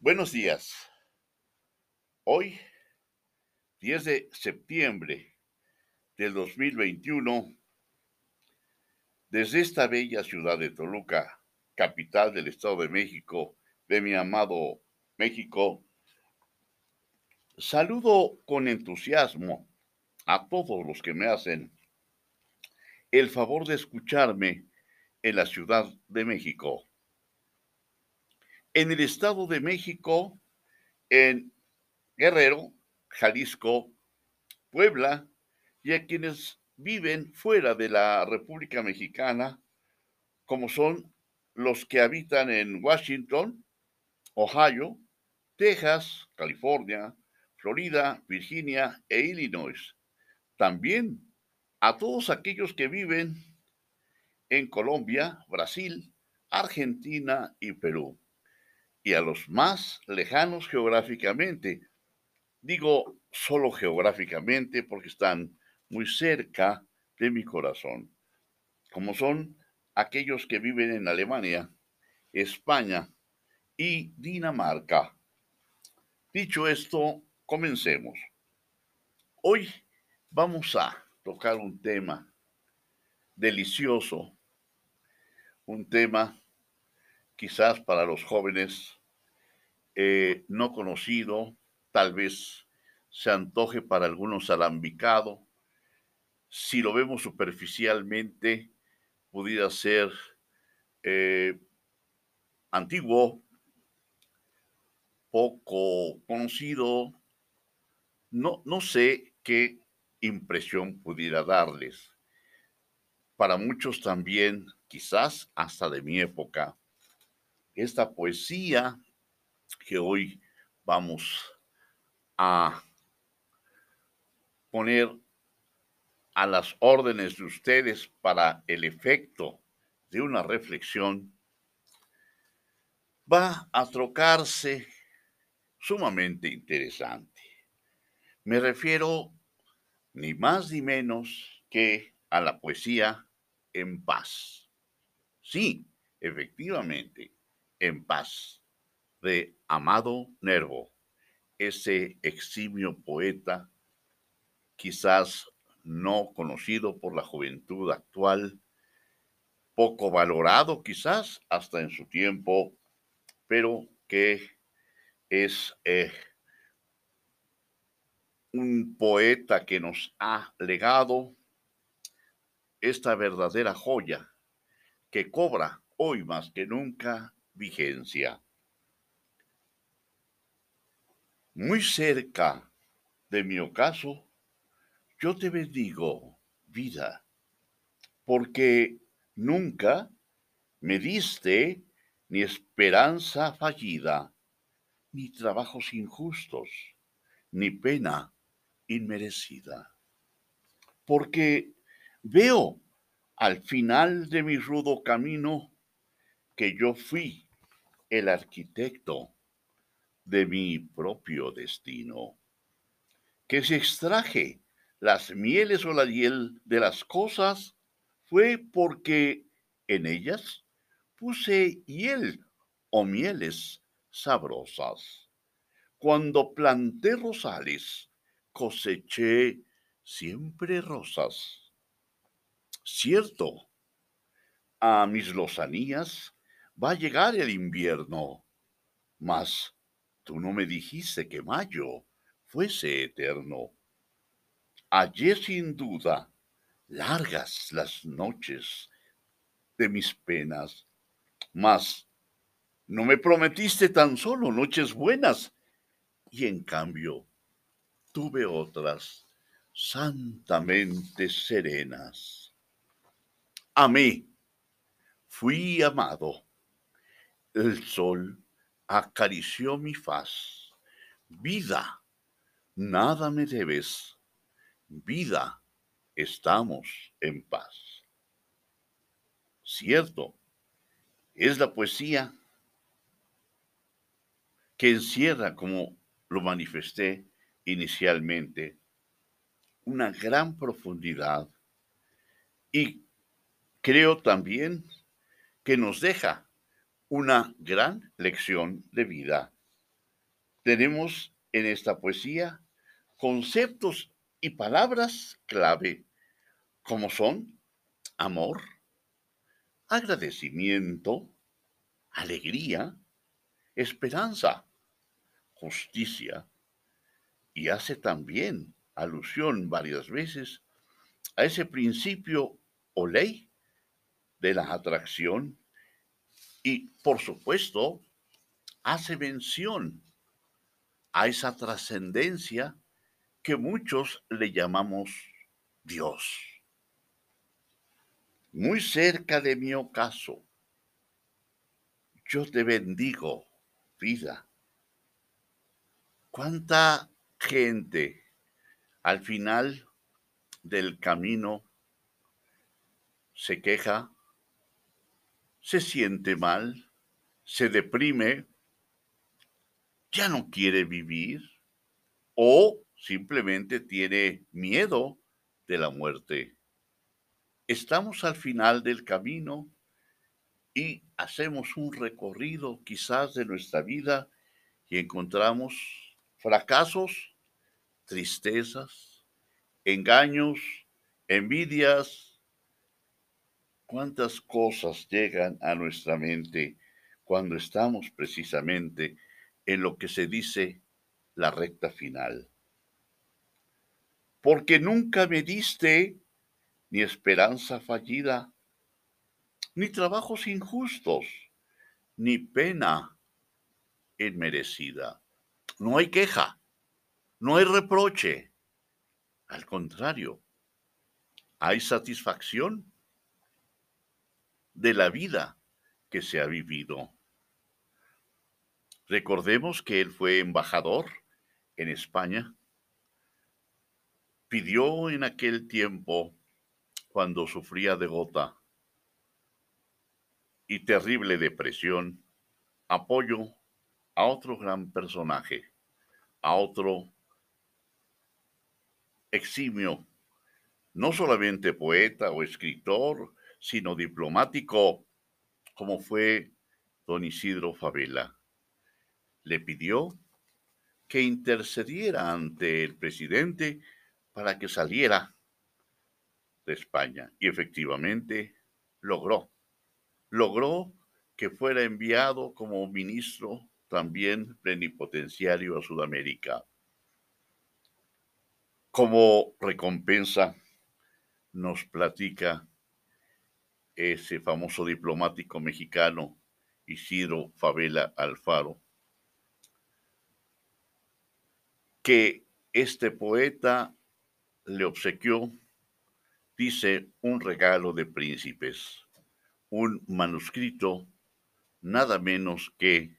Buenos días. Hoy, 10 de septiembre del 2021, desde esta bella ciudad de Toluca, capital del Estado de México, de mi amado México, saludo con entusiasmo a todos los que me hacen el favor de escucharme en la Ciudad de México en el Estado de México, en Guerrero, Jalisco, Puebla y a quienes viven fuera de la República Mexicana, como son los que habitan en Washington, Ohio, Texas, California, Florida, Virginia e Illinois. También a todos aquellos que viven en Colombia, Brasil, Argentina y Perú y a los más lejanos geográficamente. Digo solo geográficamente porque están muy cerca de mi corazón, como son aquellos que viven en Alemania, España y Dinamarca. Dicho esto, comencemos. Hoy vamos a tocar un tema delicioso, un tema quizás para los jóvenes eh, no conocido, tal vez se antoje para algunos alambicado. Si lo vemos superficialmente, pudiera ser eh, antiguo, poco conocido. No, no sé qué impresión pudiera darles. Para muchos también, quizás hasta de mi época, esta poesía que hoy vamos a poner a las órdenes de ustedes para el efecto de una reflexión, va a trocarse sumamente interesante. Me refiero ni más ni menos que a la poesía en paz. Sí, efectivamente, en paz de Amado Nervo, ese eximio poeta, quizás no conocido por la juventud actual, poco valorado quizás hasta en su tiempo, pero que es eh, un poeta que nos ha legado esta verdadera joya que cobra hoy más que nunca vigencia. Muy cerca de mi ocaso, yo te bendigo, vida, porque nunca me diste ni esperanza fallida, ni trabajos injustos, ni pena inmerecida. Porque veo al final de mi rudo camino que yo fui el arquitecto de mi propio destino. Que si extraje las mieles o la hiel de las cosas, fue porque en ellas puse hiel o mieles sabrosas. Cuando planté rosales, coseché siempre rosas. Cierto, a mis lozanías va a llegar el invierno, mas Tú no me dijiste que mayo fuese eterno. Ayer sin duda, largas las noches de mis penas, mas no me prometiste tan solo noches buenas, y en cambio tuve otras santamente serenas. Amé, fui amado, el sol acarició mi faz. Vida, nada me debes. Vida, estamos en paz. Cierto, es la poesía que encierra, como lo manifesté inicialmente, una gran profundidad y creo también que nos deja una gran lección de vida. tenemos en esta poesía conceptos y palabras clave, como son amor, agradecimiento, alegría, esperanza, justicia, y hace también alusión varias veces a ese principio o ley de la atracción y, por supuesto, hace mención a esa trascendencia que muchos le llamamos Dios. Muy cerca de mi ocaso, yo te bendigo, vida. ¿Cuánta gente al final del camino se queja, se siente mal, se deprime, ya no quiere vivir o simplemente tiene miedo de la muerte. Estamos al final del camino y hacemos un recorrido quizás de nuestra vida y encontramos fracasos, tristezas, engaños, envidias. ¿Cuántas cosas llegan a nuestra mente cuando estamos precisamente en lo que se dice la recta final? Porque nunca me diste ni esperanza fallida, ni trabajos injustos, ni pena inmerecida. No hay queja, no hay reproche. Al contrario, hay satisfacción de la vida que se ha vivido. Recordemos que él fue embajador en España. Pidió en aquel tiempo, cuando sufría de gota y terrible depresión, apoyo a otro gran personaje, a otro eximio, no solamente poeta o escritor, sino diplomático, como fue don Isidro Favela. Le pidió que intercediera ante el presidente para que saliera de España. Y efectivamente logró, logró que fuera enviado como ministro también plenipotenciario a Sudamérica. Como recompensa, nos platica ese famoso diplomático mexicano Isidro Favela Alfaro, que este poeta le obsequió, dice, un regalo de príncipes, un manuscrito nada menos que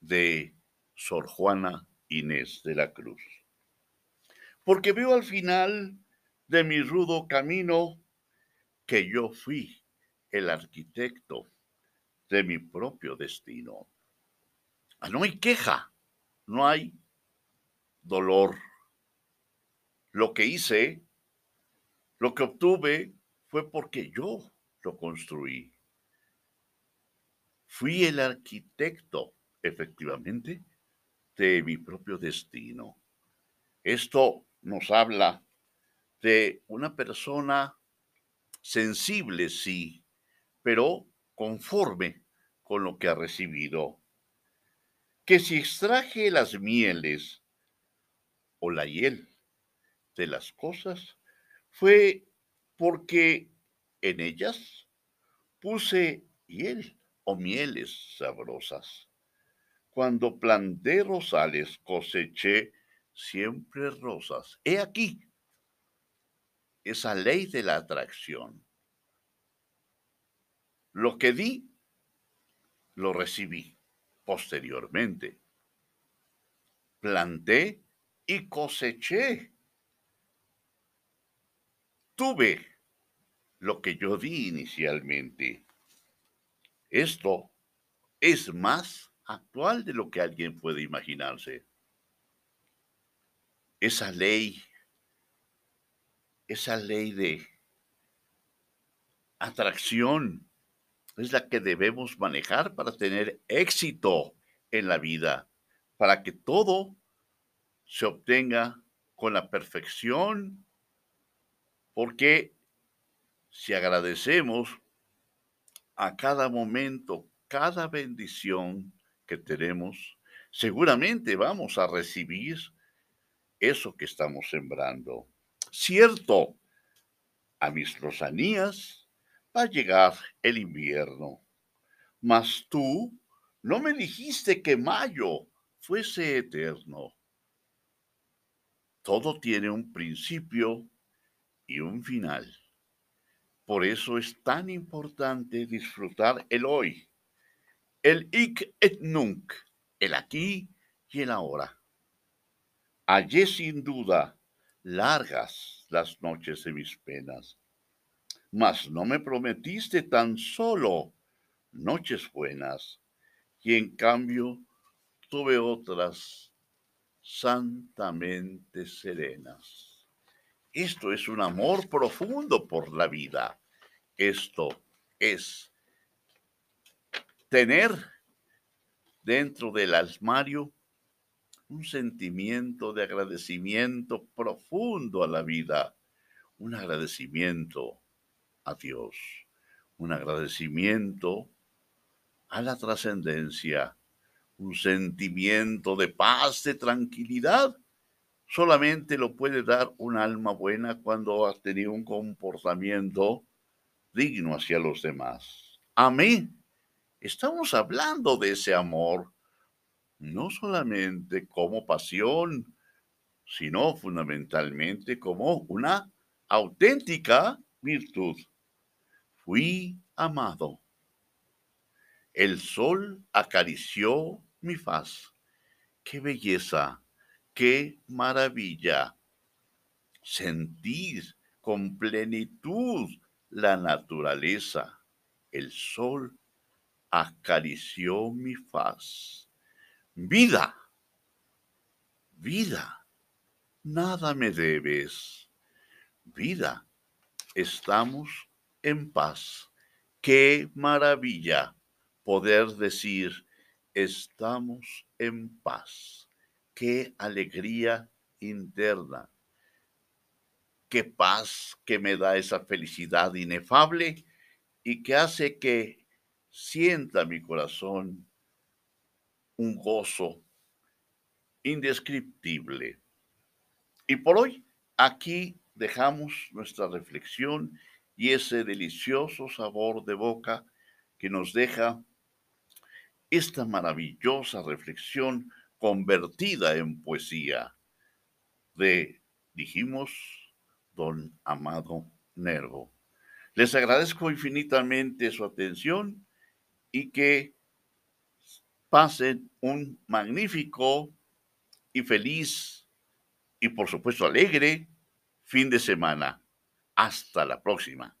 de Sor Juana Inés de la Cruz. Porque veo al final de mi rudo camino que yo fui el arquitecto de mi propio destino. Ah, no hay queja, no hay dolor. Lo que hice, lo que obtuve, fue porque yo lo construí. Fui el arquitecto efectivamente, de mi propio destino. Esto nos habla de una persona sensible, sí, pero conforme con lo que ha recibido. Que si extraje las mieles o la hiel de las cosas, fue porque en ellas puse hiel o mieles sabrosas. Cuando planté rosales, coseché siempre rosas. He aquí esa ley de la atracción. Lo que di, lo recibí posteriormente. Planté y coseché. Tuve lo que yo di inicialmente. Esto es más actual de lo que alguien puede imaginarse. Esa ley, esa ley de atracción es la que debemos manejar para tener éxito en la vida, para que todo se obtenga con la perfección, porque si agradecemos a cada momento, cada bendición que tenemos, seguramente vamos a recibir eso que estamos sembrando. Cierto, a mis rosanías va a llegar el invierno, mas tú no me dijiste que mayo fuese eterno. Todo tiene un principio y un final. Por eso es tan importante disfrutar el hoy, el ik et nunc, el aquí y el ahora. Hallé sin duda largas las noches de mis penas, mas no me prometiste tan solo noches buenas, y en cambio tuve otras santamente serenas. Esto es un amor profundo por la vida. Esto es tener dentro del armario un sentimiento de agradecimiento profundo a la vida, un agradecimiento a Dios, un agradecimiento a la trascendencia, un sentimiento de paz, de tranquilidad. Solamente lo puede dar un alma buena cuando ha tenido un comportamiento digno hacia los demás. Amén. Estamos hablando de ese amor, no solamente como pasión, sino fundamentalmente como una auténtica virtud. Fui amado el sol acarició mi faz. ¡Qué belleza! ¡Qué maravilla! Sentir con plenitud la naturaleza. El sol acarició mi faz. Vida, vida, nada me debes. Vida, estamos en paz. ¡Qué maravilla! poder decir, estamos en paz. Qué alegría interna. Qué paz que me da esa felicidad inefable y que hace que sienta mi corazón un gozo indescriptible. Y por hoy aquí dejamos nuestra reflexión y ese delicioso sabor de boca que nos deja esta maravillosa reflexión convertida en poesía de, dijimos, don Amado Nervo. Les agradezco infinitamente su atención y que pasen un magnífico y feliz y por supuesto alegre fin de semana. Hasta la próxima.